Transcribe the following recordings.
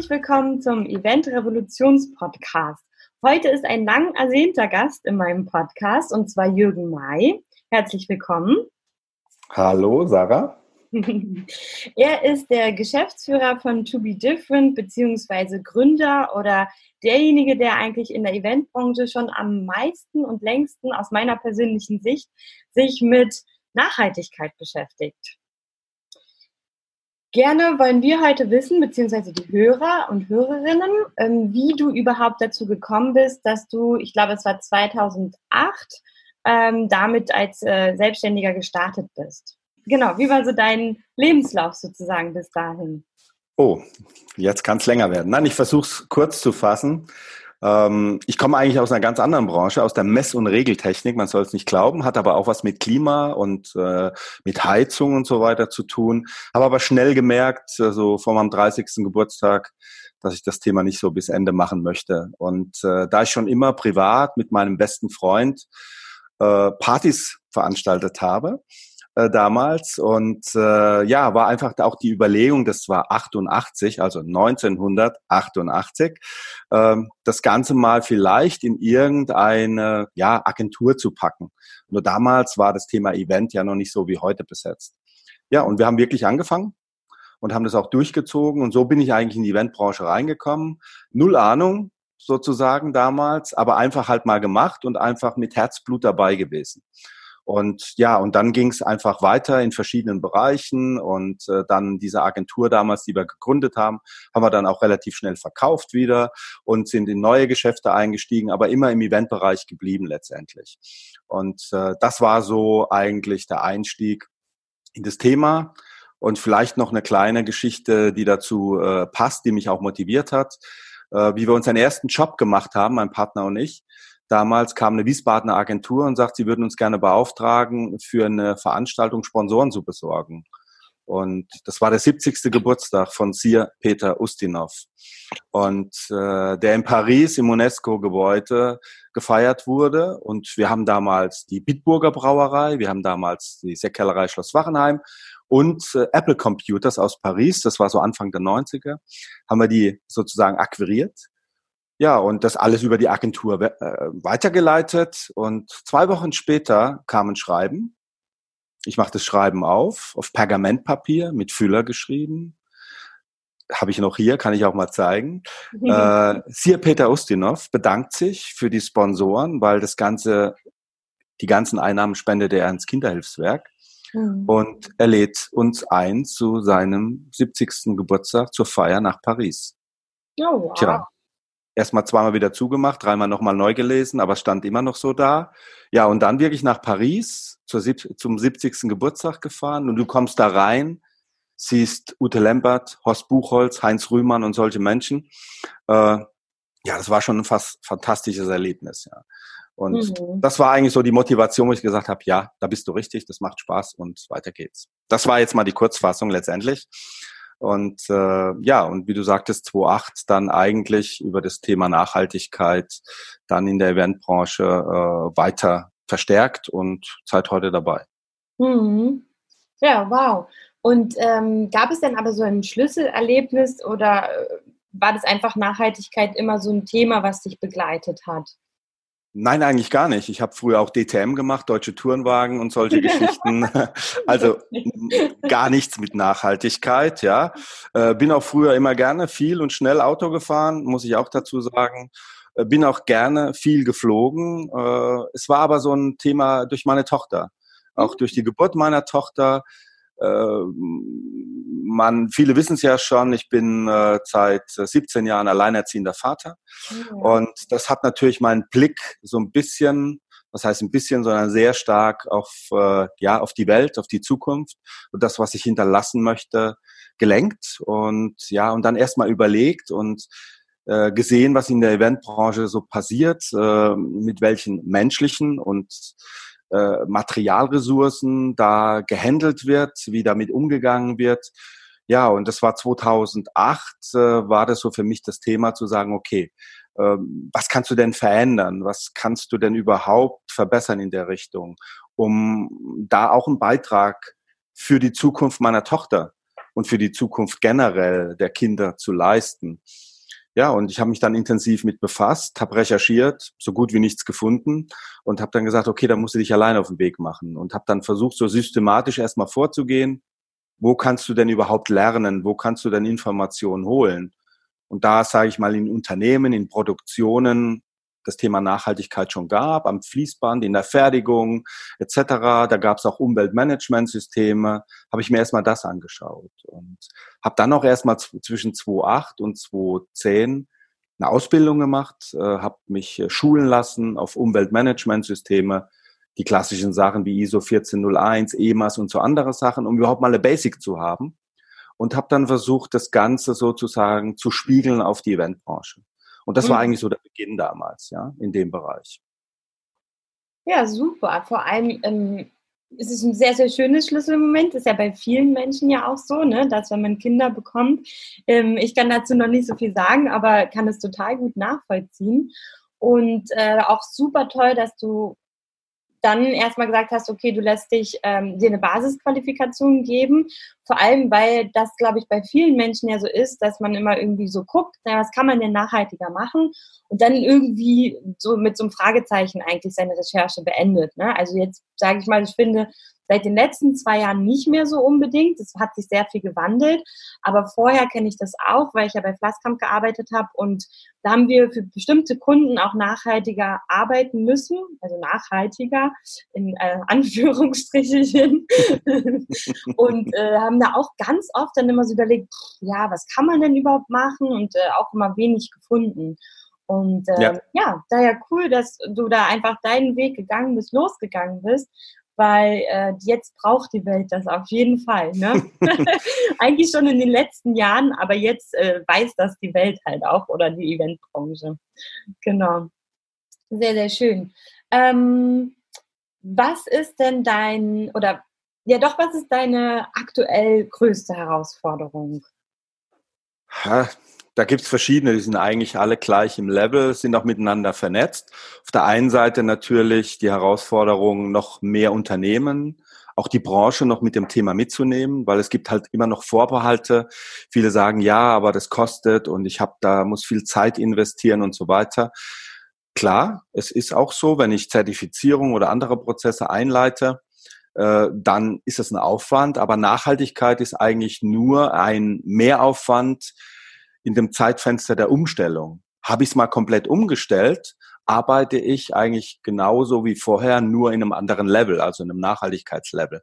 Herzlich willkommen zum Event Revolutions Podcast. Heute ist ein lang ersehnter Gast in meinem Podcast und zwar Jürgen May. Herzlich willkommen. Hallo, Sarah. er ist der Geschäftsführer von To Be Different beziehungsweise Gründer oder derjenige, der eigentlich in der Eventbranche schon am meisten und längsten aus meiner persönlichen Sicht sich mit Nachhaltigkeit beschäftigt. Gerne wollen wir heute wissen, beziehungsweise die Hörer und Hörerinnen, ähm, wie du überhaupt dazu gekommen bist, dass du, ich glaube, es war 2008, ähm, damit als äh, Selbstständiger gestartet bist. Genau, wie war so dein Lebenslauf sozusagen bis dahin? Oh, jetzt kann es länger werden. Nein, ich versuche es kurz zu fassen. Ähm, ich komme eigentlich aus einer ganz anderen Branche, aus der Mess- und Regeltechnik. Man soll es nicht glauben, hat aber auch was mit Klima und äh, mit Heizung und so weiter zu tun. Habe aber schnell gemerkt, so also vor meinem 30. Geburtstag, dass ich das Thema nicht so bis Ende machen möchte. Und äh, da ich schon immer privat mit meinem besten Freund äh, Partys veranstaltet habe, äh, damals. Und äh, ja, war einfach auch die Überlegung, das war 88, also 1988, äh, das Ganze mal vielleicht in irgendeine ja, Agentur zu packen. Nur damals war das Thema Event ja noch nicht so wie heute besetzt. Ja, und wir haben wirklich angefangen und haben das auch durchgezogen. Und so bin ich eigentlich in die Eventbranche reingekommen. Null Ahnung sozusagen damals, aber einfach halt mal gemacht und einfach mit Herzblut dabei gewesen. Und ja, und dann ging es einfach weiter in verschiedenen Bereichen und äh, dann diese Agentur damals, die wir gegründet haben, haben wir dann auch relativ schnell verkauft wieder und sind in neue Geschäfte eingestiegen, aber immer im Eventbereich geblieben letztendlich. Und äh, das war so eigentlich der Einstieg in das Thema. Und vielleicht noch eine kleine Geschichte, die dazu äh, passt, die mich auch motiviert hat. Äh, wie wir unseren ersten Job gemacht haben, mein Partner und ich, Damals kam eine Wiesbadener Agentur und sagt, sie würden uns gerne beauftragen, für eine Veranstaltung Sponsoren zu besorgen. Und das war der 70. Geburtstag von Sir Peter Ustinov. Und äh, der in Paris im UNESCO-Gebäude gefeiert wurde. Und wir haben damals die Bitburger Brauerei, wir haben damals die Sektkellerei Schloss Wachenheim und äh, Apple Computers aus Paris, das war so Anfang der 90er, haben wir die sozusagen akquiriert ja, und das alles über die Agentur äh, weitergeleitet. Und zwei Wochen später kam ein Schreiben. Ich mache das Schreiben auf, auf Pergamentpapier mit Füller geschrieben. Habe ich noch hier, kann ich auch mal zeigen. äh, Sir Peter Ustinov bedankt sich für die Sponsoren, weil das Ganze, die ganzen Einnahmen spendet er ins Kinderhilfswerk. Mhm. Und er lädt uns ein zu seinem 70. Geburtstag zur Feier nach Paris. Oh, wow. Tja, erstmal zweimal wieder zugemacht, dreimal nochmal neu gelesen, aber stand immer noch so da. Ja, und dann wirklich nach Paris zur, zum 70. Geburtstag gefahren und du kommst da rein, siehst Ute Lempert, Horst Buchholz, Heinz Rühmann und solche Menschen. Äh, ja, das war schon ein fast fantastisches Erlebnis, ja. Und mhm. das war eigentlich so die Motivation, wo ich gesagt habe, ja, da bist du richtig, das macht Spaß und weiter geht's. Das war jetzt mal die Kurzfassung letztendlich. Und äh, ja, und wie du sagtest, 2008 dann eigentlich über das Thema Nachhaltigkeit dann in der Eventbranche äh, weiter verstärkt und seit heute dabei. Mhm. Ja, wow. Und ähm, gab es denn aber so ein Schlüsselerlebnis oder äh, war das einfach Nachhaltigkeit immer so ein Thema, was dich begleitet hat? Nein, eigentlich gar nicht. Ich habe früher auch DTM gemacht, deutsche Tourenwagen und solche Geschichten. Also gar nichts mit Nachhaltigkeit, ja. Äh, bin auch früher immer gerne viel und schnell Auto gefahren, muss ich auch dazu sagen. Äh, bin auch gerne viel geflogen. Äh, es war aber so ein Thema durch meine Tochter. Auch durch die Geburt meiner Tochter man, viele wissen es ja schon, ich bin äh, seit 17 Jahren alleinerziehender Vater. Ja. Und das hat natürlich meinen Blick so ein bisschen, was heißt ein bisschen, sondern sehr stark auf, äh, ja, auf die Welt, auf die Zukunft und das, was ich hinterlassen möchte, gelenkt. Und ja, und dann erstmal überlegt und äh, gesehen, was in der Eventbranche so passiert, äh, mit welchen menschlichen und äh, Materialressourcen da gehandelt wird, wie damit umgegangen wird. Ja, und das war 2008, äh, war das so für mich das Thema zu sagen, okay, äh, was kannst du denn verändern? Was kannst du denn überhaupt verbessern in der Richtung, um da auch einen Beitrag für die Zukunft meiner Tochter und für die Zukunft generell der Kinder zu leisten. Ja, und ich habe mich dann intensiv mit befasst, habe recherchiert, so gut wie nichts gefunden und habe dann gesagt, okay, da musst du dich alleine auf den Weg machen und habe dann versucht, so systematisch erstmal vorzugehen. Wo kannst du denn überhaupt lernen? Wo kannst du denn Informationen holen? Und da sage ich mal in Unternehmen, in Produktionen, das Thema Nachhaltigkeit schon gab, am Fließband, in der Fertigung etc. Da gab es auch Umweltmanagementsysteme. Habe ich mir erstmal das angeschaut und habe dann auch erstmal zwischen 2008 und 2010 eine Ausbildung gemacht, äh, habe mich äh, schulen lassen auf Umweltmanagementsysteme, die klassischen Sachen wie ISO 1401, EMAS und so andere Sachen, um überhaupt mal eine Basic zu haben und habe dann versucht, das Ganze sozusagen zu spiegeln auf die Eventbranche. Und das mhm. war eigentlich so der Beginn damals, ja, in dem Bereich. Ja, super. Vor allem ähm, ist es ein sehr, sehr schönes Schlüsselmoment. Ist ja bei vielen Menschen ja auch so, ne, dass wenn man Kinder bekommt, ähm, ich kann dazu noch nicht so viel sagen, aber kann es total gut nachvollziehen. Und äh, auch super toll, dass du dann erstmal gesagt hast, okay, du lässt dich ähm, dir eine Basisqualifikation geben. Vor allem, weil das, glaube ich, bei vielen Menschen ja so ist, dass man immer irgendwie so guckt, na, was kann man denn nachhaltiger machen? Und dann irgendwie so mit so einem Fragezeichen eigentlich seine Recherche beendet. Ne? Also jetzt sage ich mal, ich finde, Seit den letzten zwei Jahren nicht mehr so unbedingt. Es hat sich sehr viel gewandelt. Aber vorher kenne ich das auch, weil ich ja bei Flasskamp gearbeitet habe. Und da haben wir für bestimmte Kunden auch nachhaltiger arbeiten müssen. Also nachhaltiger in äh, Anführungsstrichen. und äh, haben da auch ganz oft dann immer so überlegt, ja, was kann man denn überhaupt machen? Und äh, auch immer wenig gefunden. Und äh, ja. ja, daher cool, dass du da einfach deinen Weg gegangen bist, losgegangen bist weil äh, jetzt braucht die Welt das auf jeden Fall. Ne? Eigentlich schon in den letzten Jahren, aber jetzt äh, weiß das die Welt halt auch oder die Eventbranche. Genau. Sehr, sehr schön. Ähm, was ist denn dein, oder ja doch, was ist deine aktuell größte Herausforderung? Ha, da gibt's verschiedene, die sind eigentlich alle gleich im Level, sind auch miteinander vernetzt. Auf der einen Seite natürlich die Herausforderung, noch mehr Unternehmen, auch die Branche noch mit dem Thema mitzunehmen, weil es gibt halt immer noch Vorbehalte. Viele sagen, ja, aber das kostet und ich habe da muss viel Zeit investieren und so weiter. Klar, es ist auch so, wenn ich Zertifizierung oder andere Prozesse einleite, äh, dann ist es ein Aufwand, aber Nachhaltigkeit ist eigentlich nur ein Mehraufwand, in dem Zeitfenster der Umstellung. Habe ich es mal komplett umgestellt, arbeite ich eigentlich genauso wie vorher, nur in einem anderen Level, also in einem Nachhaltigkeitslevel.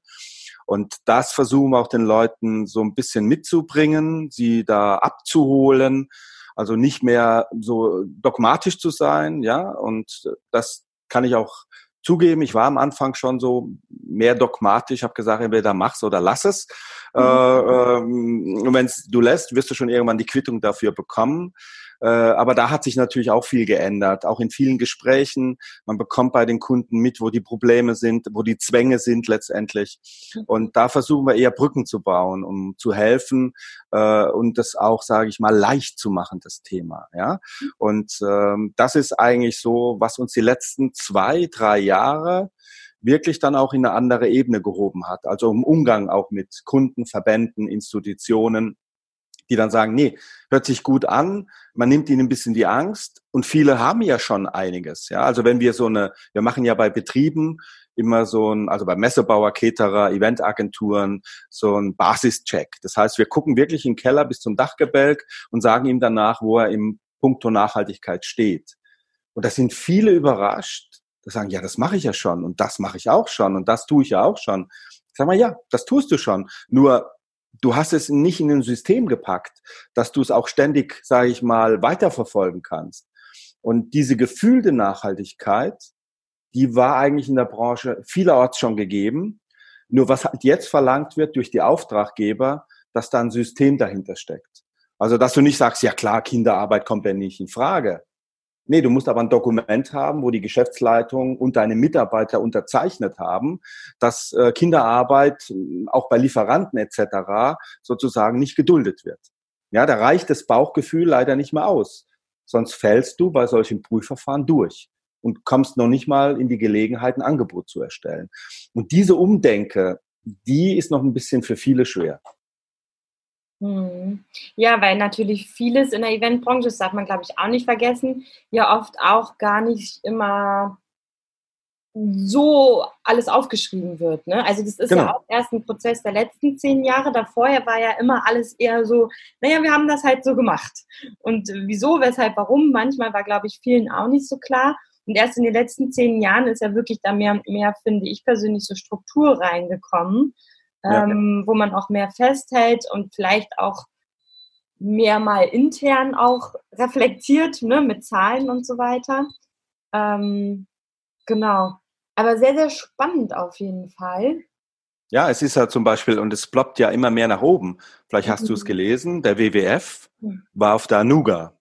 Und das versuchen wir auch den Leuten so ein bisschen mitzubringen, sie da abzuholen, also nicht mehr so dogmatisch zu sein, ja, und das kann ich auch zugeben, ich war am Anfang schon so mehr dogmatisch, habe gesagt, entweder mach's oder lass es. Mhm. Äh, ähm, wenn du lässt, wirst du schon irgendwann die Quittung dafür bekommen. Äh, aber da hat sich natürlich auch viel geändert, auch in vielen Gesprächen. Man bekommt bei den Kunden mit, wo die Probleme sind, wo die Zwänge sind letztendlich. Und da versuchen wir eher Brücken zu bauen, um zu helfen äh, und das auch, sage ich mal, leicht zu machen, das Thema. Ja, und ähm, das ist eigentlich so, was uns die letzten zwei, drei Jahre wirklich dann auch in eine andere Ebene gehoben hat. Also im Umgang auch mit Kunden, Verbänden, Institutionen die dann sagen, nee, hört sich gut an, man nimmt ihnen ein bisschen die Angst und viele haben ja schon einiges. Ja, also wenn wir so eine, wir machen ja bei Betrieben immer so ein, also bei Messebauer, Caterer, Eventagenturen, so ein Basischeck. Das heißt, wir gucken wirklich im Keller bis zum Dachgebälk und sagen ihm danach, wo er im Punkto Nachhaltigkeit steht. Und da sind viele überrascht, die sagen, ja, das mache ich ja schon und das mache ich auch schon und das tue ich ja auch schon. Ich sag mal, ja, das tust du schon. Nur du hast es nicht in ein System gepackt, dass du es auch ständig, sage ich mal, weiterverfolgen kannst. Und diese gefühlte Nachhaltigkeit, die war eigentlich in der Branche vielerorts schon gegeben. Nur was halt jetzt verlangt wird durch die Auftraggeber, dass da ein System dahinter steckt. Also, dass du nicht sagst, ja klar, Kinderarbeit kommt ja nicht in Frage. Nee, du musst aber ein Dokument haben, wo die Geschäftsleitung und deine Mitarbeiter unterzeichnet haben, dass äh, Kinderarbeit äh, auch bei Lieferanten etc. sozusagen nicht geduldet wird. Ja, da reicht das Bauchgefühl leider nicht mehr aus. Sonst fällst du bei solchen Prüfverfahren durch und kommst noch nicht mal in die Gelegenheit, ein Angebot zu erstellen. Und diese Umdenke, die ist noch ein bisschen für viele schwer. Hm. Ja, weil natürlich vieles in der Eventbranche, das darf man, glaube ich, auch nicht vergessen, ja oft auch gar nicht immer so alles aufgeschrieben wird. Ne? Also das ist genau. ja auch erst ein Prozess der letzten zehn Jahre. Davor war ja immer alles eher so, naja, wir haben das halt so gemacht. Und wieso, weshalb, warum, manchmal war, glaube ich, vielen auch nicht so klar. Und erst in den letzten zehn Jahren ist ja wirklich da mehr und mehr, finde ich persönlich, so Struktur reingekommen, ja. ähm, wo man auch mehr festhält und vielleicht auch mehr mal intern auch reflektiert, ne, mit Zahlen und so weiter. Ähm, genau. Aber sehr, sehr spannend auf jeden Fall. Ja, es ist ja zum Beispiel, und es ploppt ja immer mehr nach oben. Vielleicht hast mhm. du es gelesen, der WWF war auf der Anuga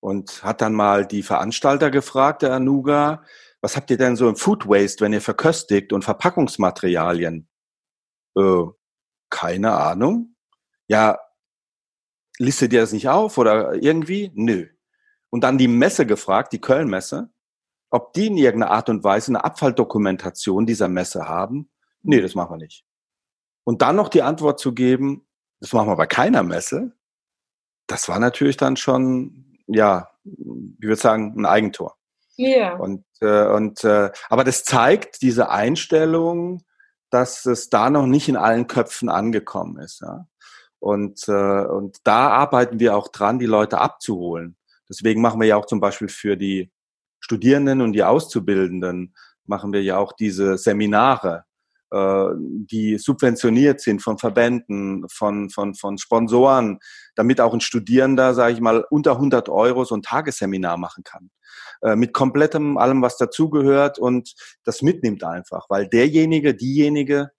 und hat dann mal die Veranstalter gefragt, der Anuga, was habt ihr denn so im Food Waste, wenn ihr verköstigt und Verpackungsmaterialien? Äh, keine Ahnung. Ja, listet ihr das nicht auf oder irgendwie? Nö. Und dann die Messe gefragt, die Köln-Messe, ob die in irgendeiner Art und Weise eine Abfalldokumentation dieser Messe haben. Nee, das machen wir nicht. Und dann noch die Antwort zu geben, das machen wir bei keiner Messe, das war natürlich dann schon, ja, wie würde sagen, ein Eigentor. Ja. Yeah. Und, äh, und äh, aber das zeigt diese Einstellung, dass es da noch nicht in allen Köpfen angekommen ist. Ja? Und, äh, und da arbeiten wir auch dran, die Leute abzuholen. Deswegen machen wir ja auch zum Beispiel für die Studierenden und die Auszubildenden machen wir ja auch diese Seminare, die subventioniert sind von Verbänden, von, von, von Sponsoren, damit auch ein Studierender, sage ich mal, unter 100 Euro so ein Tagesseminar machen kann. Äh, mit komplettem allem, was dazugehört und das mitnimmt einfach, weil derjenige, diejenige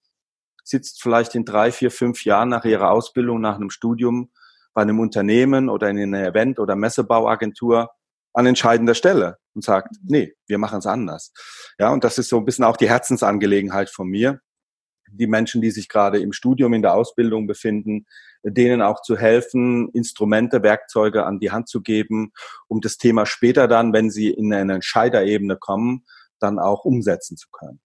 sitzt vielleicht in drei, vier, fünf Jahren nach ihrer Ausbildung, nach einem Studium bei einem Unternehmen oder in einer Event- oder Messebauagentur an entscheidender Stelle und sagt, mhm. nee, wir machen es anders. Ja, und das ist so ein bisschen auch die Herzensangelegenheit von mir, die Menschen, die sich gerade im Studium, in der Ausbildung befinden, denen auch zu helfen, Instrumente, Werkzeuge an die Hand zu geben, um das Thema später dann, wenn sie in eine Entscheiderebene kommen, dann auch umsetzen zu können.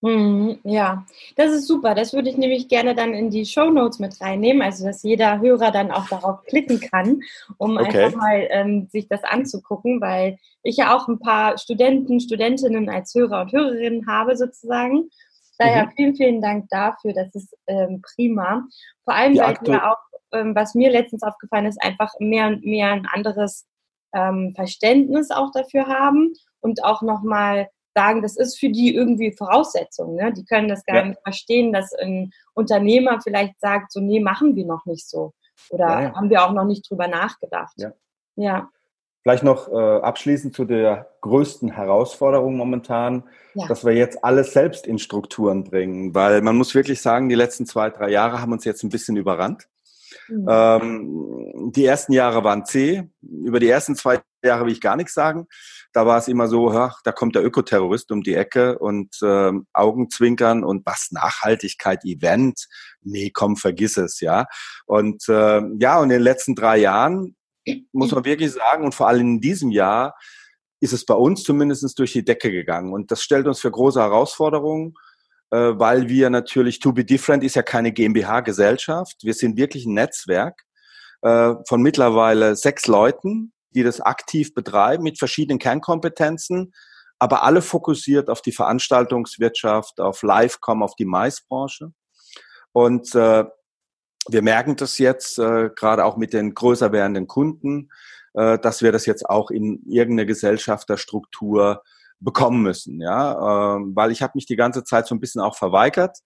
Mhm, ja, das ist super. Das würde ich nämlich gerne dann in die Show Notes mit reinnehmen, also dass jeder Hörer dann auch darauf klicken kann, um okay. einfach mal ähm, sich das anzugucken, weil ich ja auch ein paar Studenten, Studentinnen als Hörer und Hörerinnen habe sozusagen. Daher mhm. vielen, vielen Dank dafür. Das ist ähm, prima. Vor allem, weil wir auch, ähm, was mir letztens aufgefallen ist, einfach mehr und mehr ein anderes ähm, Verständnis auch dafür haben und auch nochmal sagen, das ist für die irgendwie Voraussetzung. Ne? Die können das gar ja. nicht verstehen, dass ein Unternehmer vielleicht sagt, so, nee, machen wir noch nicht so. Oder ja, haben wir auch noch nicht drüber nachgedacht. Ja. ja. Vielleicht noch äh, abschließend zu der größten Herausforderung momentan, dass wir jetzt alles selbst in Strukturen bringen, weil man muss wirklich sagen, die letzten zwei, drei Jahre haben uns jetzt ein bisschen überrannt. Mhm. Ähm, die ersten Jahre waren zäh. Über die ersten zwei Jahre will ich gar nichts sagen. Da war es immer so, ach, da kommt der Ökoterrorist um die Ecke und ähm, Augenzwinkern und was Nachhaltigkeit, Event, nee, komm, vergiss es, ja. Und äh, ja, und in den letzten drei Jahren muss man wirklich sagen, und vor allem in diesem Jahr ist es bei uns zumindest durch die Decke gegangen. Und das stellt uns für große Herausforderungen, weil wir natürlich, To Be Different ist ja keine GmbH-Gesellschaft. Wir sind wirklich ein Netzwerk äh, von mittlerweile sechs Leuten, die das aktiv betreiben mit verschiedenen Kernkompetenzen, aber alle fokussiert auf die Veranstaltungswirtschaft, auf Livecom, auf die Maisbranche. Und äh, wir merken das jetzt äh, gerade auch mit den größer werdenden Kunden, äh, dass wir das jetzt auch in irgendeine Gesellschafterstruktur bekommen müssen, ja, äh, weil ich habe mich die ganze Zeit so ein bisschen auch verweigert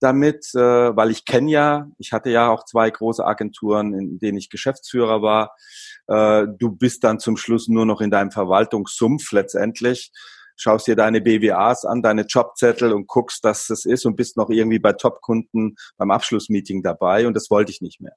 damit, äh, weil ich kenne ja, ich hatte ja auch zwei große Agenturen, in denen ich Geschäftsführer war. Äh, du bist dann zum Schluss nur noch in deinem Verwaltungssumpf letztendlich schaust dir deine BWAs an, deine Jobzettel und guckst, dass das ist und bist noch irgendwie bei Top-Kunden beim Abschlussmeeting dabei und das wollte ich nicht mehr.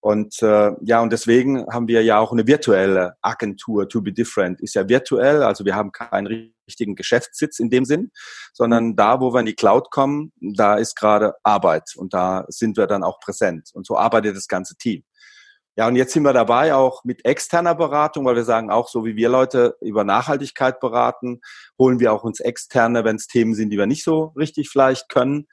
Und äh, ja, und deswegen haben wir ja auch eine virtuelle Agentur, To Be Different, ist ja virtuell, also wir haben keinen richtigen Geschäftssitz in dem Sinn, sondern da, wo wir in die Cloud kommen, da ist gerade Arbeit und da sind wir dann auch präsent. Und so arbeitet das ganze Team. Ja, und jetzt sind wir dabei auch mit externer Beratung, weil wir sagen, auch so wie wir Leute über Nachhaltigkeit beraten, holen wir auch uns externe, wenn es Themen sind, die wir nicht so richtig vielleicht können.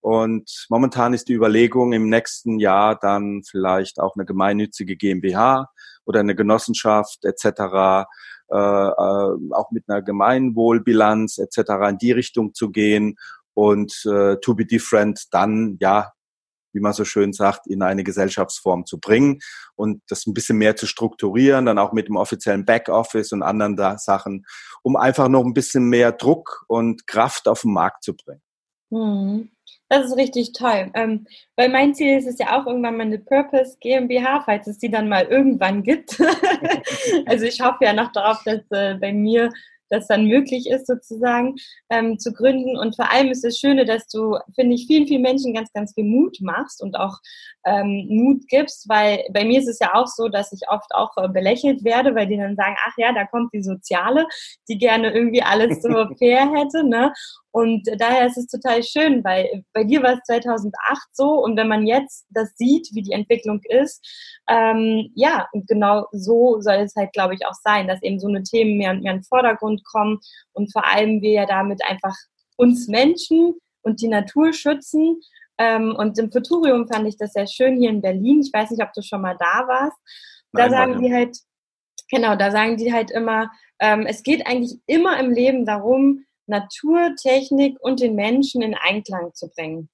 Und momentan ist die Überlegung, im nächsten Jahr dann vielleicht auch eine gemeinnützige GmbH oder eine Genossenschaft etc., äh, äh, auch mit einer Gemeinwohlbilanz etc. in die Richtung zu gehen und äh, to be different dann ja wie man so schön sagt, in eine Gesellschaftsform zu bringen und das ein bisschen mehr zu strukturieren, dann auch mit dem offiziellen Backoffice und anderen da Sachen, um einfach noch ein bisschen mehr Druck und Kraft auf den Markt zu bringen. Hm. Das ist richtig toll. Ähm, weil mein Ziel ist es ja auch irgendwann mal eine Purpose GmbH, falls es die dann mal irgendwann gibt. also ich hoffe ja noch darauf, dass äh, bei mir das dann möglich ist, sozusagen ähm, zu gründen. Und vor allem ist das Schöne, dass du, finde ich, vielen, vielen Menschen ganz, ganz viel Mut machst und auch ähm, Mut gibst, weil bei mir ist es ja auch so, dass ich oft auch äh, belächelt werde, weil die dann sagen, ach ja, da kommt die Soziale, die gerne irgendwie alles so fair hätte. Ne? Und daher ist es total schön, weil bei dir war es 2008 so und wenn man jetzt das sieht, wie die Entwicklung ist, ähm, ja, und genau so soll es halt, glaube ich, auch sein, dass eben so eine Themen mehr und mehr in den Vordergrund kommen und vor allem wir ja damit einfach uns Menschen und die Natur schützen. Ähm, und im Futurium fand ich das sehr schön hier in Berlin. Ich weiß nicht, ob du schon mal da warst. Da Nein, sagen die halt, genau, da sagen die halt immer, ähm, es geht eigentlich immer im Leben darum, Natur, Technik und den Menschen in Einklang zu bringen.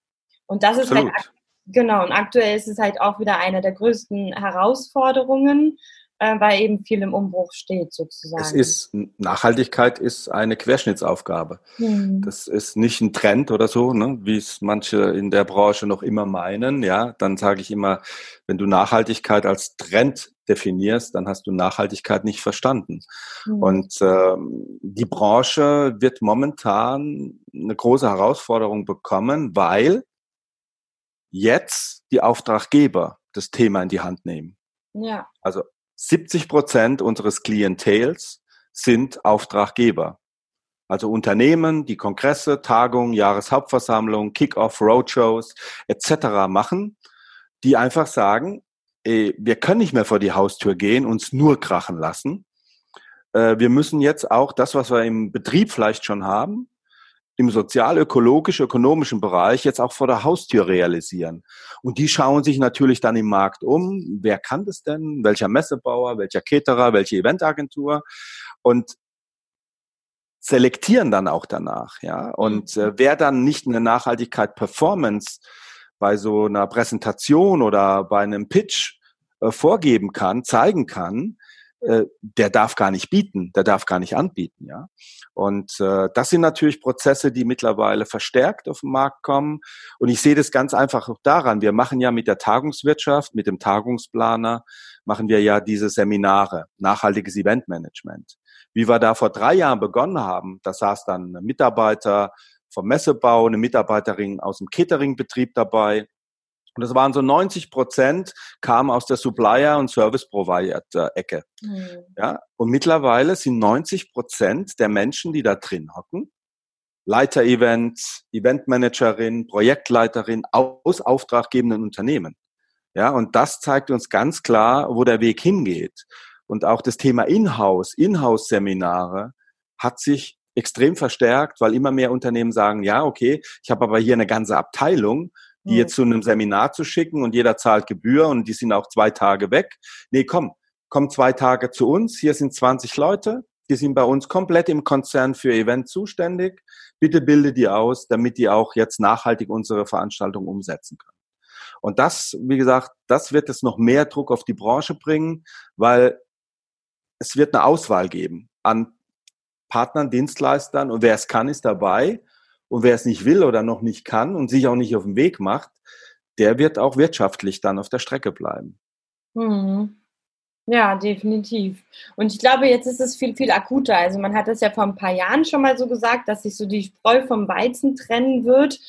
Und das ist halt Absolut. genau, und aktuell ist es halt auch wieder eine der größten Herausforderungen, äh, weil eben viel im Umbruch steht sozusagen. Es ist, Nachhaltigkeit ist eine Querschnittsaufgabe. Hm. Das ist nicht ein Trend oder so, ne, wie es manche in der Branche noch immer meinen. Ja, dann sage ich immer, wenn du Nachhaltigkeit als Trend definierst, dann hast du Nachhaltigkeit nicht verstanden. Hm. Und ähm, die Branche wird momentan eine große Herausforderung bekommen, weil jetzt die Auftraggeber das Thema in die Hand nehmen. Ja. Also 70 Prozent unseres Klientels sind Auftraggeber. Also Unternehmen, die Kongresse, Tagungen, Jahreshauptversammlungen, Kick-off, Roadshows etc. machen, die einfach sagen, wir können nicht mehr vor die Haustür gehen, uns nur krachen lassen. Äh, wir müssen jetzt auch das, was wir im Betrieb vielleicht schon haben, im sozial-ökologisch-ökonomischen Bereich jetzt auch vor der Haustür realisieren. Und die schauen sich natürlich dann im Markt um. Wer kann das denn? Welcher Messebauer, welcher Caterer, welche Eventagentur? Und selektieren dann auch danach, ja. Und äh, wer dann nicht eine Nachhaltigkeit Performance bei so einer Präsentation oder bei einem Pitch äh, vorgeben kann, zeigen kann, äh, der darf gar nicht bieten, der darf gar nicht anbieten, ja. Und äh, das sind natürlich Prozesse, die mittlerweile verstärkt auf den Markt kommen. Und ich sehe das ganz einfach auch daran. Wir machen ja mit der Tagungswirtschaft, mit dem Tagungsplaner, machen wir ja diese Seminare, nachhaltiges Eventmanagement. Wie wir da vor drei Jahren begonnen haben, da saß dann ein Mitarbeiter vom Messebau, eine Mitarbeiterin aus dem Cateringbetrieb dabei, und das waren so 90 Prozent kamen aus der Supplier- und Service-Provider-Ecke. Mhm. Ja, und mittlerweile sind 90 Prozent der Menschen, die da drin hocken, Leiter-Events, Eventmanagerin, Projektleiterin aus auftraggebenden Unternehmen. Ja, und das zeigt uns ganz klar, wo der Weg hingeht. Und auch das Thema Inhouse, Inhouse-Seminare hat sich extrem verstärkt, weil immer mehr Unternehmen sagen, ja, okay, ich habe aber hier eine ganze Abteilung, die hm. jetzt zu einem Seminar zu schicken und jeder zahlt Gebühr und die sind auch zwei Tage weg. Nee, komm, komm zwei Tage zu uns. Hier sind 20 Leute. Die sind bei uns komplett im Konzern für Event zuständig. Bitte bilde die aus, damit die auch jetzt nachhaltig unsere Veranstaltung umsetzen können. Und das, wie gesagt, das wird es noch mehr Druck auf die Branche bringen, weil es wird eine Auswahl geben an Partnern, Dienstleistern und wer es kann, ist dabei. Und wer es nicht will oder noch nicht kann und sich auch nicht auf den Weg macht, der wird auch wirtschaftlich dann auf der Strecke bleiben. Mhm. Ja, definitiv. Und ich glaube, jetzt ist es viel, viel akuter. Also man hat es ja vor ein paar Jahren schon mal so gesagt, dass sich so die Spreu vom Weizen trennen wird.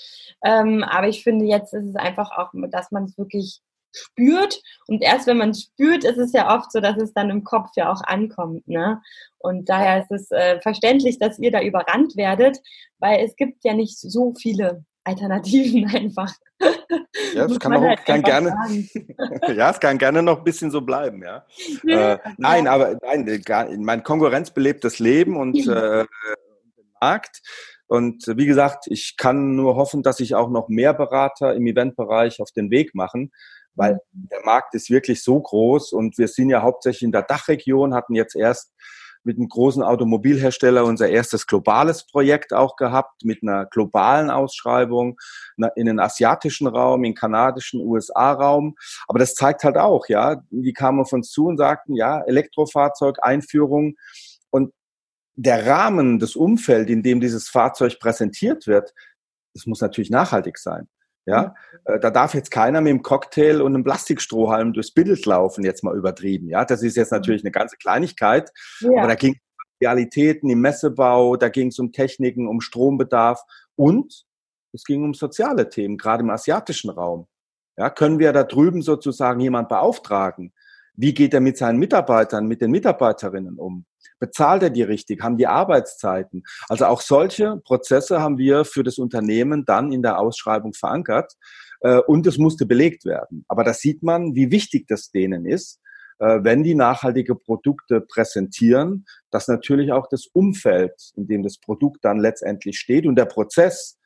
Ähm, aber ich finde, jetzt ist es einfach auch, dass man es wirklich spürt. Und erst wenn man spürt, ist es ja oft so, dass es dann im Kopf ja auch ankommt. Ne? Und daher ist es äh, verständlich, dass ihr da überrannt werdet, weil es gibt ja nicht so viele Alternativen einfach. Ja, es kann auch halt kann gerne, ja, es kann gerne noch ein bisschen so bleiben, ja. äh, nein, aber nein, mein Konkurrenz belebt das Leben und äh, Markt. Und wie gesagt, ich kann nur hoffen, dass sich auch noch mehr Berater im Eventbereich auf den Weg machen, weil der Markt ist wirklich so groß und wir sind ja hauptsächlich in der Dachregion, hatten jetzt erst mit einem großen Automobilhersteller unser erstes globales Projekt auch gehabt, mit einer globalen Ausschreibung in den asiatischen Raum, in den kanadischen USA-Raum. Aber das zeigt halt auch, ja, die kamen auf uns zu und sagten, ja, Elektrofahrzeug, Einführung und der Rahmen, das Umfeld, in dem dieses Fahrzeug präsentiert wird, das muss natürlich nachhaltig sein. Ja, mhm. äh, da darf jetzt keiner mit dem Cocktail und einem Plastikstrohhalm durchs Bild laufen, jetzt mal übertrieben. Ja, das ist jetzt natürlich eine ganze Kleinigkeit, ja. aber da ging es um Realitäten im Messebau, da ging es um Techniken, um Strombedarf und es ging um soziale Themen, gerade im asiatischen Raum. Ja, können wir da drüben sozusagen jemand beauftragen? Wie geht er mit seinen Mitarbeitern, mit den Mitarbeiterinnen um? Bezahlt er die richtig? Haben die Arbeitszeiten? Also auch solche Prozesse haben wir für das Unternehmen dann in der Ausschreibung verankert. Äh, und es musste belegt werden. Aber da sieht man, wie wichtig das denen ist, äh, wenn die nachhaltige Produkte präsentieren, dass natürlich auch das Umfeld, in dem das Produkt dann letztendlich steht und der Prozess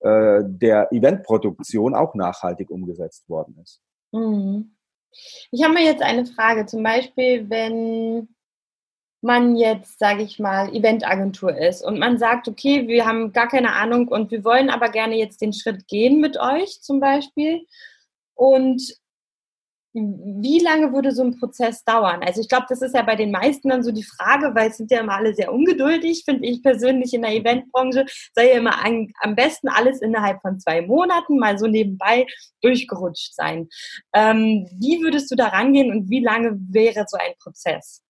äh, der Eventproduktion auch nachhaltig umgesetzt worden ist. Mhm. Ich habe mir jetzt eine Frage, zum Beispiel, wenn man jetzt, sage ich mal, Eventagentur ist und man sagt, okay, wir haben gar keine Ahnung und wir wollen aber gerne jetzt den Schritt gehen mit euch zum Beispiel. Und wie lange würde so ein Prozess dauern? Also ich glaube, das ist ja bei den meisten dann so die Frage, weil es sind ja immer alle sehr ungeduldig, finde ich persönlich in der Eventbranche, sei ja immer ein, am besten alles innerhalb von zwei Monaten mal so nebenbei durchgerutscht sein. Ähm, wie würdest du da rangehen und wie lange wäre so ein Prozess?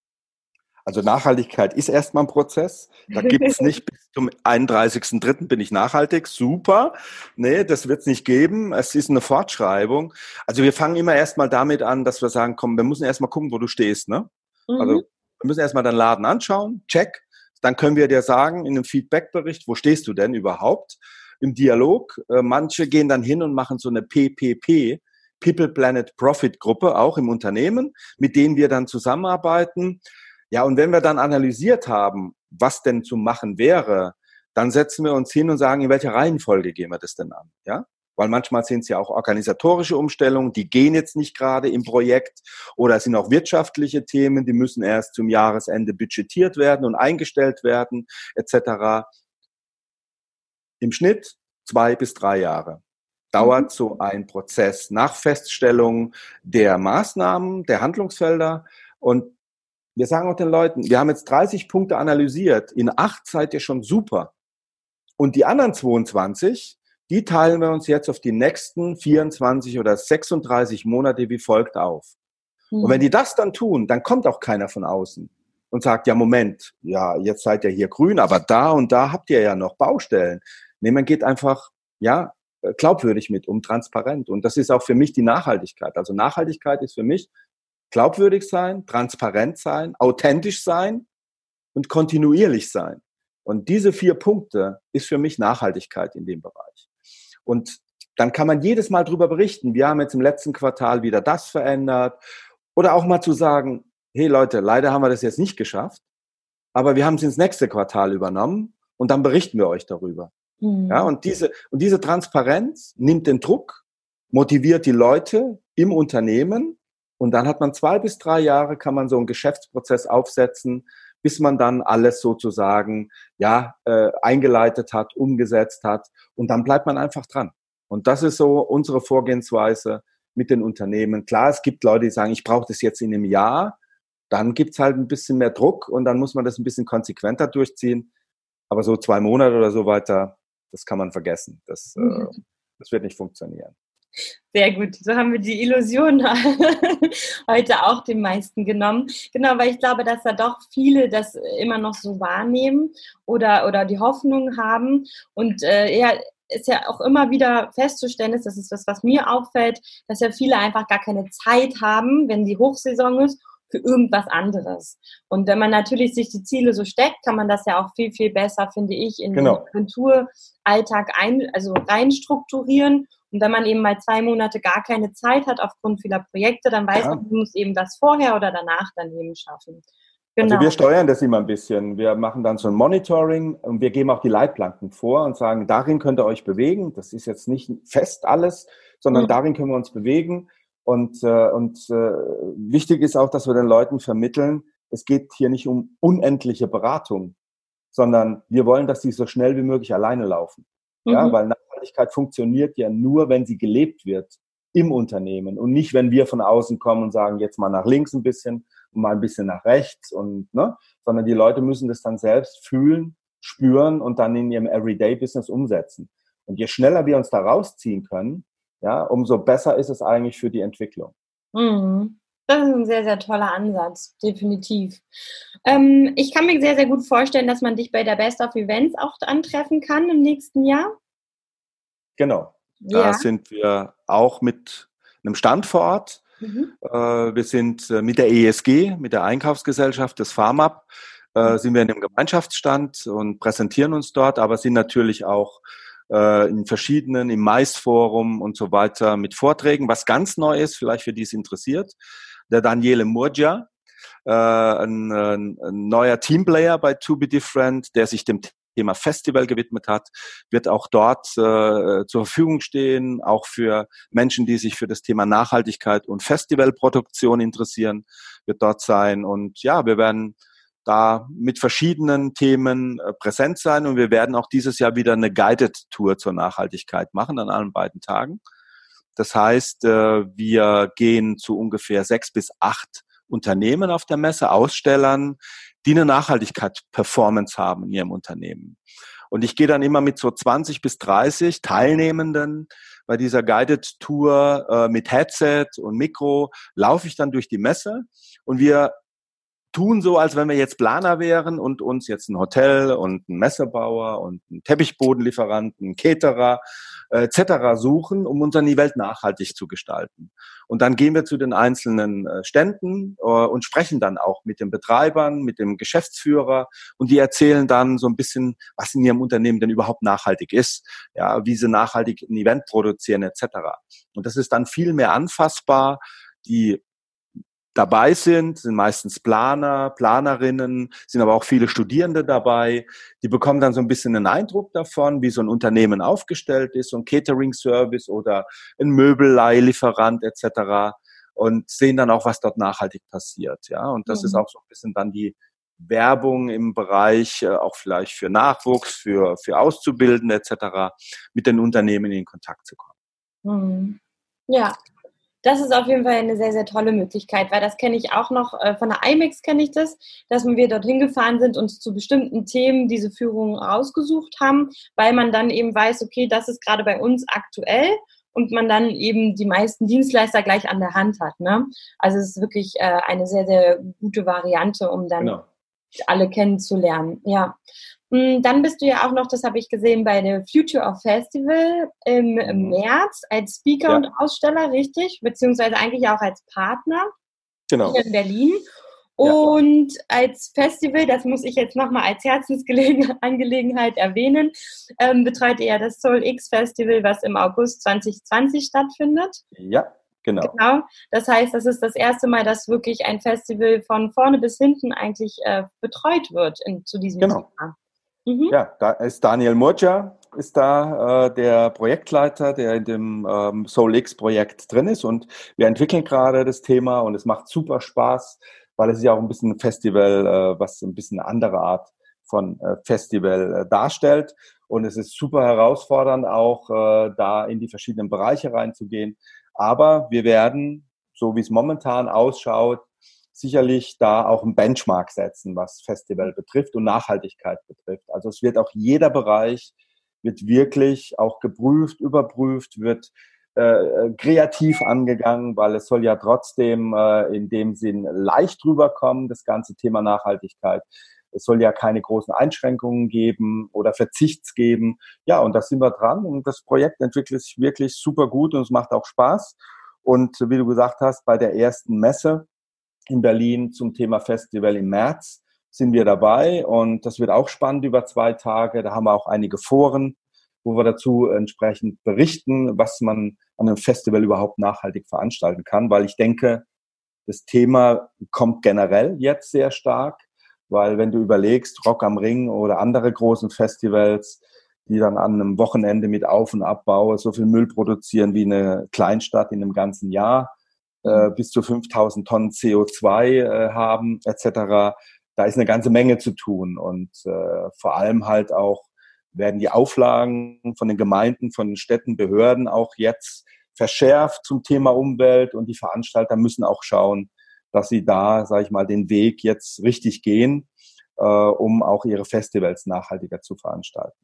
Also Nachhaltigkeit ist erstmal ein Prozess. Da gibt es nicht bis zum 31.03. bin ich nachhaltig. Super. Nee, das wird es nicht geben. Es ist eine Fortschreibung. Also wir fangen immer erstmal damit an, dass wir sagen, komm, wir müssen erstmal gucken, wo du stehst. Ne? Mhm. Also wir müssen erstmal deinen Laden anschauen. Check. Dann können wir dir sagen in einem Feedbackbericht, wo stehst du denn überhaupt? Im Dialog. Äh, manche gehen dann hin und machen so eine PPP. People Planet Profit Gruppe auch im Unternehmen, mit denen wir dann zusammenarbeiten. Ja, und wenn wir dann analysiert haben, was denn zu machen wäre, dann setzen wir uns hin und sagen, in welcher Reihenfolge gehen wir das denn an? Ja? Weil manchmal sind es ja auch organisatorische Umstellungen, die gehen jetzt nicht gerade im Projekt oder es sind auch wirtschaftliche Themen, die müssen erst zum Jahresende budgetiert werden und eingestellt werden, etc. Im Schnitt zwei bis drei Jahre dauert mhm. so ein Prozess nach Feststellung der Maßnahmen, der Handlungsfelder. Und wir sagen auch den Leuten, wir haben jetzt 30 Punkte analysiert, in acht seid ihr schon super. Und die anderen 22, die teilen wir uns jetzt auf die nächsten 24 oder 36 Monate wie folgt auf. Mhm. Und wenn die das dann tun, dann kommt auch keiner von außen und sagt, ja, Moment, ja, jetzt seid ihr hier grün, aber da und da habt ihr ja noch Baustellen. Nee, man geht einfach, ja, glaubwürdig mit um, transparent. Und das ist auch für mich die Nachhaltigkeit. Also Nachhaltigkeit ist für mich glaubwürdig sein, transparent sein, authentisch sein und kontinuierlich sein. Und diese vier Punkte ist für mich Nachhaltigkeit in dem Bereich. Und dann kann man jedes Mal darüber berichten. Wir haben jetzt im letzten Quartal wieder das verändert. Oder auch mal zu sagen, hey Leute, leider haben wir das jetzt nicht geschafft, aber wir haben es ins nächste Quartal übernommen und dann berichten wir euch darüber. Mhm. Ja, und diese, und diese Transparenz nimmt den Druck, motiviert die Leute im Unternehmen und dann hat man zwei bis drei Jahre, kann man so einen Geschäftsprozess aufsetzen, bis man dann alles sozusagen ja äh, eingeleitet hat, umgesetzt hat. Und dann bleibt man einfach dran. Und das ist so unsere Vorgehensweise mit den Unternehmen. Klar, es gibt Leute, die sagen, ich brauche das jetzt in einem Jahr. Dann gibt's halt ein bisschen mehr Druck und dann muss man das ein bisschen konsequenter durchziehen. Aber so zwei Monate oder so weiter, das kann man vergessen. Das, äh, mhm. das wird nicht funktionieren. Sehr gut. So haben wir die Illusion heute auch den meisten genommen. Genau, weil ich glaube, dass da doch viele das immer noch so wahrnehmen oder, oder die Hoffnung haben. Und äh, ja, ist ja auch immer wieder festzustellen ist, das ist das, was mir auffällt, dass ja viele einfach gar keine Zeit haben, wenn die Hochsaison ist, für irgendwas anderes. Und wenn man natürlich sich die Ziele so steckt, kann man das ja auch viel, viel besser, finde ich, in genau. den Agenturalltag ein, also reinstrukturieren und wenn man eben mal zwei Monate gar keine Zeit hat aufgrund vieler Projekte, dann weiß ja. man, man muss eben das vorher oder danach daneben schaffen. Genau. Also wir steuern das immer ein bisschen. Wir machen dann so ein Monitoring und wir geben auch die Leitplanken vor und sagen, darin könnt ihr euch bewegen. Das ist jetzt nicht fest alles, sondern mhm. darin können wir uns bewegen. Und, äh, und äh, wichtig ist auch, dass wir den Leuten vermitteln, es geht hier nicht um unendliche Beratung, sondern wir wollen, dass sie so schnell wie möglich alleine laufen. Mhm. Ja, weil Nachhaltigkeit funktioniert ja nur, wenn sie gelebt wird im Unternehmen und nicht, wenn wir von außen kommen und sagen, jetzt mal nach links ein bisschen und mal ein bisschen nach rechts und, ne, sondern die Leute müssen das dann selbst fühlen, spüren und dann in ihrem Everyday-Business umsetzen. Und je schneller wir uns da rausziehen können, ja, umso besser ist es eigentlich für die Entwicklung. Mhm. Das ist ein sehr, sehr toller Ansatz, definitiv. Ähm, ich kann mir sehr, sehr gut vorstellen, dass man dich bei der Best of Events auch antreffen kann im nächsten Jahr. Genau. Da ja. sind wir auch mit einem Stand vor Ort. Mhm. Äh, wir sind äh, mit der ESG, mit der Einkaufsgesellschaft des Farmab, äh, mhm. sind wir in einem Gemeinschaftsstand und präsentieren uns dort, aber sind natürlich auch in verschiedenen, im Mais-Forum und so weiter mit Vorträgen. Was ganz neu ist, vielleicht für die es interessiert, der Daniele Murgia, ein, ein, neuer Teamplayer bei To Be Different, der sich dem Thema Festival gewidmet hat, wird auch dort äh, zur Verfügung stehen, auch für Menschen, die sich für das Thema Nachhaltigkeit und Festivalproduktion interessieren, wird dort sein. Und ja, wir werden da mit verschiedenen Themen äh, präsent sein und wir werden auch dieses Jahr wieder eine Guided Tour zur Nachhaltigkeit machen an allen beiden Tagen. Das heißt, äh, wir gehen zu ungefähr sechs bis acht Unternehmen auf der Messe, Ausstellern, die eine Nachhaltigkeit-Performance haben in ihrem Unternehmen. Und ich gehe dann immer mit so 20 bis 30 Teilnehmenden bei dieser Guided Tour äh, mit Headset und Mikro, laufe ich dann durch die Messe und wir tun so, als wenn wir jetzt Planer wären und uns jetzt ein Hotel und ein Messebauer und ein Teppichbodenlieferanten, ein Caterer äh, etc. suchen, um uns dann die Welt nachhaltig zu gestalten. Und dann gehen wir zu den einzelnen äh, Ständen äh, und sprechen dann auch mit den Betreibern, mit dem Geschäftsführer und die erzählen dann so ein bisschen, was in ihrem Unternehmen denn überhaupt nachhaltig ist, ja, wie sie nachhaltig ein Event produzieren etc. Und das ist dann viel mehr anfassbar. Die dabei sind, sind meistens Planer, Planerinnen, sind aber auch viele Studierende dabei. Die bekommen dann so ein bisschen einen Eindruck davon, wie so ein Unternehmen aufgestellt ist, so ein Catering-Service oder ein Möbelleihlieferant etc. und sehen dann auch, was dort nachhaltig passiert. Ja, und das mhm. ist auch so ein bisschen dann die Werbung im Bereich äh, auch vielleicht für Nachwuchs, für, für Auszubildende etc. mit den Unternehmen in Kontakt zu kommen. Mhm. Ja, das ist auf jeden Fall eine sehr, sehr tolle Möglichkeit, weil das kenne ich auch noch, äh, von der IMAX kenne ich das, dass wir dorthin gefahren sind und zu bestimmten Themen diese Führung rausgesucht haben, weil man dann eben weiß, okay, das ist gerade bei uns aktuell und man dann eben die meisten Dienstleister gleich an der Hand hat. Ne? Also es ist wirklich äh, eine sehr, sehr gute Variante, um dann genau. alle kennenzulernen. Ja. Hm, dann bist du ja auch noch, das habe ich gesehen, bei der Future of Festival im mhm. März als Speaker ja. und Aussteller, richtig? Beziehungsweise eigentlich auch als Partner genau. hier in Berlin. Und ja. als Festival, das muss ich jetzt nochmal als Herzensangelegenheit erwähnen, ähm, betreut ihr das Soul X Festival, was im August 2020 stattfindet. Ja, genau. Genau. Das heißt, das ist das erste Mal, dass wirklich ein Festival von vorne bis hinten eigentlich äh, betreut wird in, zu diesem genau. Thema. Mhm. Ja, da ist Daniel Murcia, ist da äh, der Projektleiter, der in dem ähm, SoulX-Projekt drin ist. Und wir entwickeln gerade das Thema und es macht super Spaß, weil es ist ja auch ein bisschen ein Festival, äh, was ein bisschen eine andere Art von äh, Festival äh, darstellt. Und es ist super herausfordernd auch äh, da in die verschiedenen Bereiche reinzugehen, aber wir werden, so wie es momentan ausschaut, sicherlich da auch ein Benchmark setzen, was Festival betrifft und Nachhaltigkeit betrifft. Also es wird auch jeder Bereich wird wirklich auch geprüft, überprüft, wird äh, kreativ angegangen, weil es soll ja trotzdem äh, in dem Sinn leicht rüberkommen, das ganze Thema Nachhaltigkeit. Es soll ja keine großen Einschränkungen geben oder Verzichts geben. Ja, und da sind wir dran und das Projekt entwickelt sich wirklich super gut und es macht auch Spaß. Und wie du gesagt hast, bei der ersten Messe in Berlin zum Thema Festival im März sind wir dabei und das wird auch spannend über zwei Tage. Da haben wir auch einige Foren, wo wir dazu entsprechend berichten, was man an einem Festival überhaupt nachhaltig veranstalten kann, weil ich denke, das Thema kommt generell jetzt sehr stark. weil wenn du überlegst, Rock am Ring oder andere großen Festivals, die dann an einem Wochenende mit Auf- und Abbau so viel Müll produzieren wie eine Kleinstadt in einem ganzen Jahr, äh, bis zu 5000 Tonnen CO2 äh, haben etc. Da ist eine ganze Menge zu tun und äh, vor allem halt auch werden die Auflagen von den Gemeinden, von den Städten, Behörden auch jetzt verschärft zum Thema Umwelt und die Veranstalter müssen auch schauen, dass sie da, sage ich mal, den Weg jetzt richtig gehen, äh, um auch ihre Festivals nachhaltiger zu veranstalten.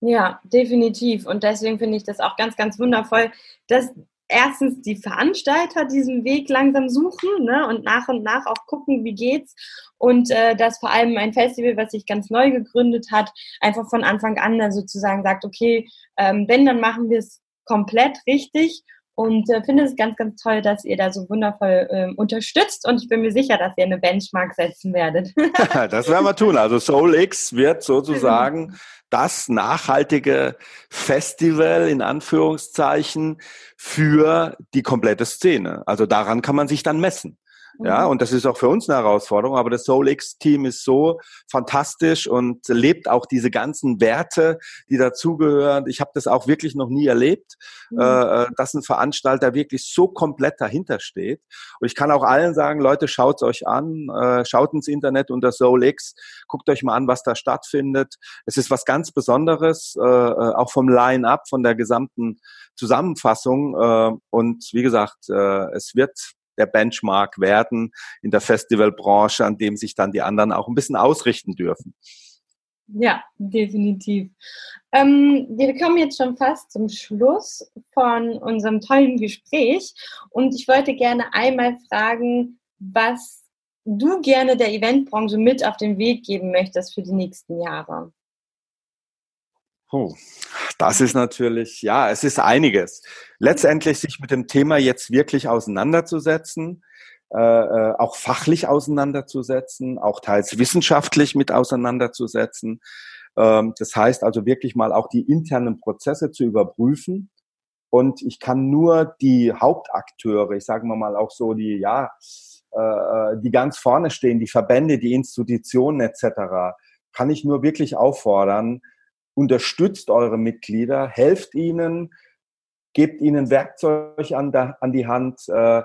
Ja, definitiv. Und deswegen finde ich das auch ganz, ganz wundervoll, dass erstens die Veranstalter diesen Weg langsam suchen ne, und nach und nach auch gucken, wie geht's. Und äh, dass vor allem ein Festival, was sich ganz neu gegründet hat, einfach von Anfang an sozusagen sagt, okay, ähm, wenn, dann machen wir es komplett richtig und äh, finde es ganz, ganz toll, dass ihr da so wundervoll äh, unterstützt und ich bin mir sicher, dass ihr eine Benchmark setzen werdet. das werden wir tun. Also SoulX wird sozusagen das nachhaltige Festival in Anführungszeichen für die komplette Szene. Also daran kann man sich dann messen. Ja, mhm. und das ist auch für uns eine Herausforderung, aber das SoulX-Team ist so fantastisch und lebt auch diese ganzen Werte, die dazugehören. Ich habe das auch wirklich noch nie erlebt, mhm. Äh, äh, dass ein Veranstalter wirklich so komplett dahinter steht. Und ich kann auch allen sagen, Leute, schaut euch an, äh, schaut ins Internet unter SoulX, guckt euch mal an, was da stattfindet. Es ist was ganz Besonderes, äh auch vom Line-up, von der gesamten Zusammenfassung. Äh, und wie gesagt, äh, es wird der Benchmark werden in der Festivalbranche, an dem sich dann die anderen auch ein bisschen ausrichten dürfen. Ja, definitiv. Ähm, wir kommen jetzt schon fast zum Schluss von unserem tollen Gespräch und ich wollte gerne einmal fragen, was du gerne der Eventbranche mit auf den Weg geben möchtest für die nächsten Jahre. Oh, das ist natürlich, ja, es ist einiges. Letztendlich sich mit dem Thema jetzt wirklich auseinanderzusetzen, äh, äh, auch fachlich auseinanderzusetzen, auch teils wissenschaftlich mit auseinanderzusetzen. Ähm, das heißt also wirklich mal auch die internen Prozesse zu überprüfen. Und ich kann nur die Hauptakteure, ich sage mal auch so die, ja, äh, äh, die ganz vorne stehen, die Verbände, die Institutionen etc., kann ich nur wirklich auffordern, unterstützt eure Mitglieder, helft ihnen, gebt ihnen Werkzeug an, der, an die Hand, äh,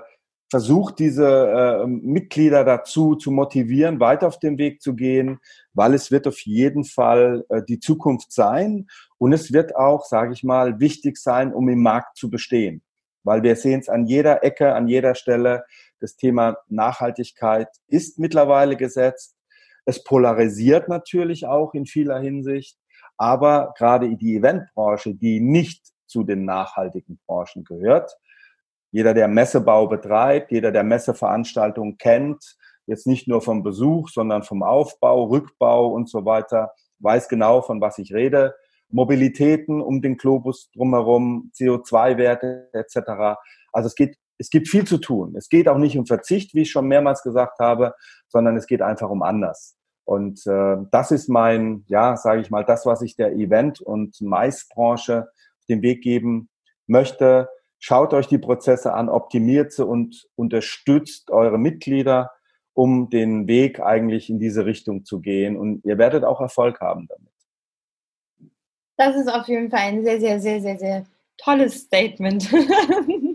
versucht diese äh, Mitglieder dazu zu motivieren, weiter auf den Weg zu gehen, weil es wird auf jeden Fall äh, die Zukunft sein und es wird auch, sage ich mal, wichtig sein, um im Markt zu bestehen, weil wir sehen es an jeder Ecke, an jeder Stelle. Das Thema Nachhaltigkeit ist mittlerweile gesetzt. Es polarisiert natürlich auch in vieler Hinsicht. Aber gerade die Eventbranche, die nicht zu den nachhaltigen Branchen gehört, jeder, der Messebau betreibt, jeder, der Messeveranstaltungen kennt, jetzt nicht nur vom Besuch, sondern vom Aufbau, Rückbau und so weiter, weiß genau, von was ich rede. Mobilitäten um den Globus drumherum, CO2-Werte etc. Also es geht, es gibt viel zu tun. Es geht auch nicht um Verzicht, wie ich schon mehrmals gesagt habe, sondern es geht einfach um anders. Und äh, das ist mein, ja, sage ich mal, das, was ich der Event- und Maisbranche auf den Weg geben möchte. Schaut euch die Prozesse an, optimiert sie und unterstützt eure Mitglieder, um den Weg eigentlich in diese Richtung zu gehen. Und ihr werdet auch Erfolg haben damit. Das ist auf jeden Fall ein sehr, sehr, sehr, sehr, sehr tolles Statement.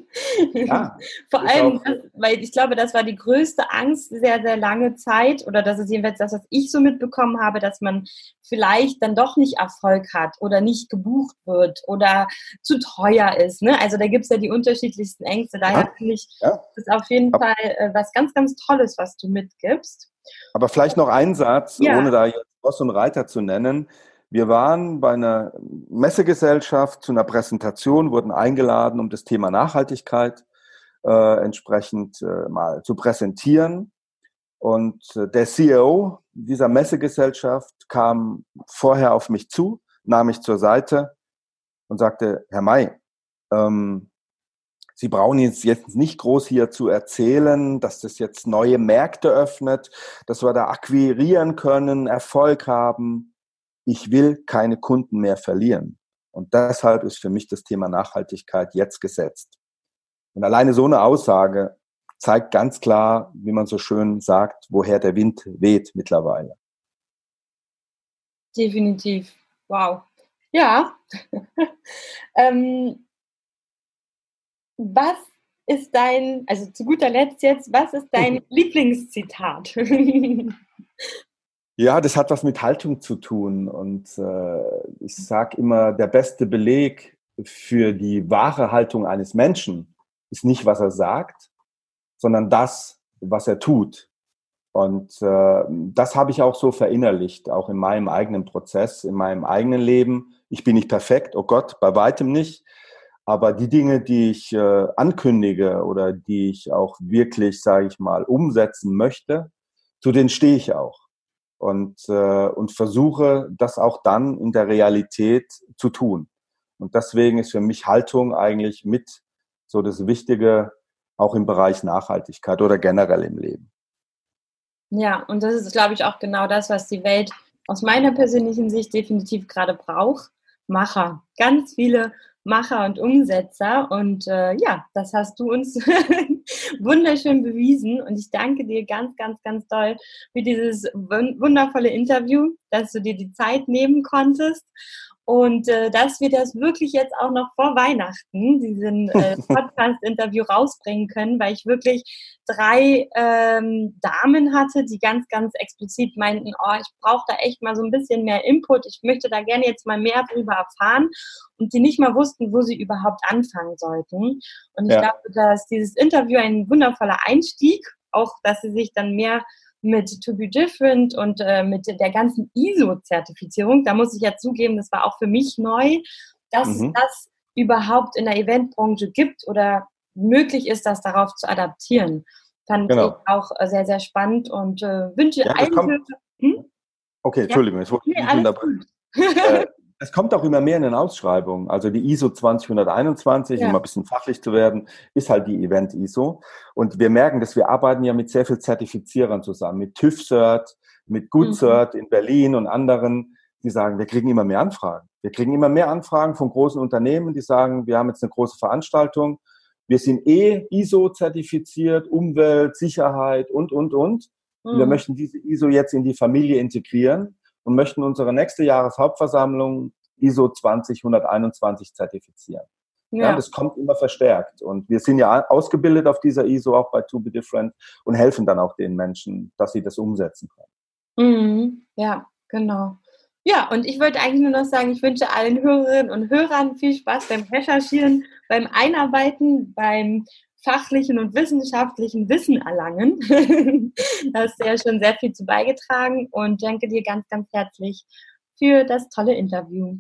Ja, Vor allem, das, weil ich glaube, das war die größte Angst sehr, sehr lange Zeit, oder das ist jedenfalls das, was ich so mitbekommen habe, dass man vielleicht dann doch nicht Erfolg hat oder nicht gebucht wird oder zu teuer ist. Ne? Also da gibt es ja die unterschiedlichsten Ängste. Daher ja, finde ich, ja. das ist auf jeden Fall äh, was ganz, ganz Tolles, was du mitgibst. Aber vielleicht noch ein Satz, ja. ohne da jetzt Boss und Reiter zu nennen. Wir waren bei einer Messegesellschaft zu einer Präsentation, wurden eingeladen, um das Thema Nachhaltigkeit äh, entsprechend äh, mal zu präsentieren. Und äh, der CEO dieser Messegesellschaft kam vorher auf mich zu, nahm mich zur Seite und sagte, Herr May, ähm, Sie brauchen jetzt, jetzt nicht groß hier zu erzählen, dass das jetzt neue Märkte öffnet, dass wir da akquirieren können, Erfolg haben ich will keine Kunden mehr verlieren. Und deshalb ist für mich das Thema Nachhaltigkeit jetzt gesetzt. Und alleine so eine Aussage zeigt ganz klar, wie man so schön sagt, woher der Wind weht mittlerweile. Definitiv. Wow. Ja. ähm, was ist dein, also zu guter Letzt jetzt, was ist dein Lieblingszitat? ja, das hat was mit Haltung zu tun. Und äh, ich sage immer, der beste Beleg für die wahre Haltung eines Menschen ist nicht, was er sagt, sondern das, was er tut. Und äh, das habe ich auch so verinnerlicht, auch in meinem eigenen Prozess, in meinem eigenen Leben. Ich bin nicht perfekt, oh Gott, bei weitem nicht. Aber die Dinge, die ich äh, ankündige oder die ich auch wirklich, sage ich mal, umsetzen möchte, zu denen stehe ich auch. Und, äh, und versuche das auch dann in der Realität zu tun. Und deswegen ist für mich Haltung eigentlich mit so das Wichtige auch im Bereich Nachhaltigkeit oder generell im Leben. Ja, und das ist, glaube ich, auch genau das, was die Welt aus meiner persönlichen Sicht definitiv gerade braucht. Macher. Ganz viele Macher und Umsetzer. Und äh, ja, das hast du uns wunderschön bewiesen. Und ich danke dir ganz, ganz, ganz doll für dieses wundervolle Interview, dass du dir die Zeit nehmen konntest. Und äh, dass wir das wirklich jetzt auch noch vor Weihnachten, diesen äh, Podcast-Interview rausbringen können, weil ich wirklich drei ähm, Damen hatte, die ganz, ganz explizit meinten, oh, ich brauche da echt mal so ein bisschen mehr Input, ich möchte da gerne jetzt mal mehr drüber erfahren und die nicht mal wussten, wo sie überhaupt anfangen sollten. Und ich ja. glaube, dass dieses Interview ein wundervoller Einstieg, auch dass sie sich dann mehr mit To Be Different und äh, mit der ganzen ISO-Zertifizierung, da muss ich ja zugeben, das war auch für mich neu, dass mhm. es das überhaupt in der Eventbranche gibt oder möglich ist, das darauf zu adaptieren. Fand genau. ich auch äh, sehr, sehr spannend und äh, wünsche ja, allen. Hm? Okay, Entschuldigung, es wurde nee, äh, es kommt auch immer mehr in den Ausschreibungen. Also die ISO 20121, ja. um mal ein bisschen fachlich zu werden, ist halt die Event-ISO. Und wir merken, dass wir arbeiten ja mit sehr viel Zertifizierern zusammen, mit TÜV-Cert, mit GoodCert mhm. in Berlin und anderen, die sagen, wir kriegen immer mehr Anfragen. Wir kriegen immer mehr Anfragen von großen Unternehmen, die sagen, wir haben jetzt eine große Veranstaltung, wir sind eh ISO-zertifiziert, Umwelt, Sicherheit und, und, und. Mhm. Und wir mhm. möchten diese ISO jetzt in die Familie integrieren und möchten unsere nächste Jahreshauptversammlung ISO 20121 zertifizieren. Ja. ja. das kommt immer verstärkt. Und wir sind ja ausgebildet auf dieser ISO auch bei To Be Different und helfen dann auch den Menschen, dass sie das umsetzen können. Mhm. Ja, genau. Ja, und ich wollte eigentlich nur noch sagen, ich wünsche allen Hörerinnen und Hörern viel Spaß beim Recherchieren, beim Einarbeiten, beim fachlichen und wissenschaftlichen Wissen erlangen. da hast du ja schon sehr viel zu beigetragen und danke dir ganz, ganz herzlich für das tolle Interview.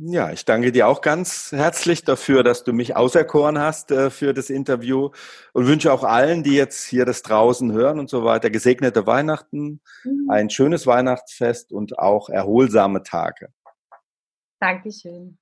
Ja, ich danke dir auch ganz herzlich dafür, dass du mich auserkoren hast äh, für das Interview und wünsche auch allen, die jetzt hier das draußen hören und so weiter, gesegnete Weihnachten, mhm. ein schönes Weihnachtsfest und auch erholsame Tage. Dankeschön.